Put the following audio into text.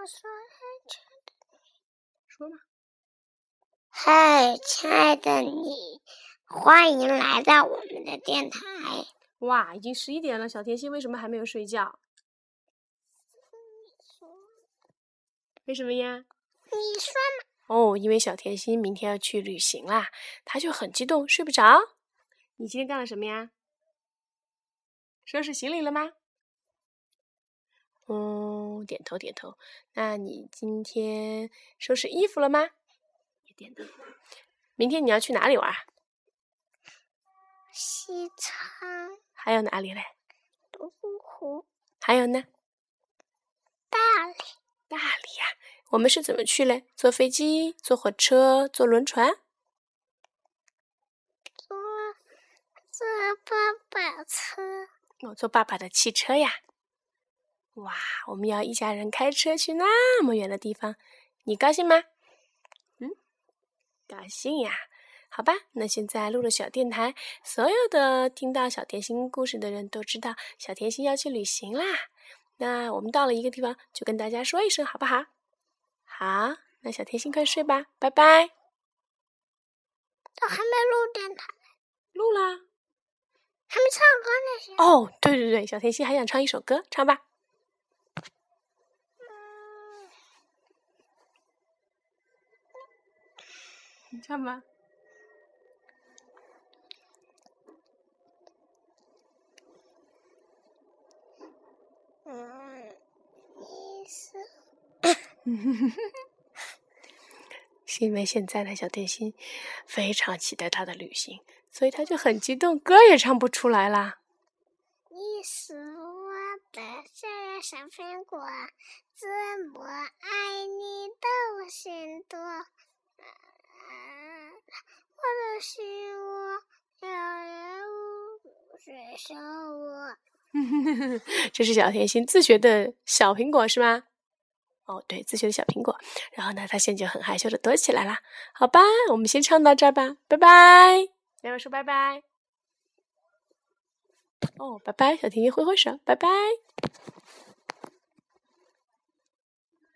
我说：“亲爱的说吧。嗨，亲爱的你，欢迎来到我们的电台。哇，已经十一点了，小甜心为什么还没有睡觉？为什么呀？你说嘛？哦，因为小甜心明天要去旅行啦，她就很激动，睡不着。你今天干了什么呀？收拾行李了吗？嗯，点头点头。那你今天收拾衣服了吗？也点头。明天你要去哪里玩？西昌、还有哪里嘞？还有呢？大理、大理呀、我们是怎么去嘞？坐飞机、坐火车、坐轮船？坐坐爸爸车。我坐爸爸的汽车呀。哇，我们要一家人开车去那么远的地方，你高兴吗？嗯，高兴呀。好吧，那现在录了小电台，所有的听到小甜心故事的人都知道小甜心要去旅行啦。那我们到了一个地方，就跟大家说一声，好不好？好，那小甜心快睡吧，拜拜。我还没录电台，录啦。还没唱歌呢。哦，对对对，小甜心还想唱一首歌，唱吧。你唱吧。嗯，你是是因为现在的小甜心非常期待他的旅行，所以他就很激动，歌也唱不出来啦。你是我的小呀小苹果，怎么爱你都心多。嗯我的心窝摇摇无水手我。这是小甜心自学的小苹果是吗？哦，对，自学的小苹果。然后呢，她现在就很害羞的躲起来了。好吧，我们先唱到这儿吧，拜拜。两位说拜拜？哦，拜拜，小甜心挥挥手，拜拜。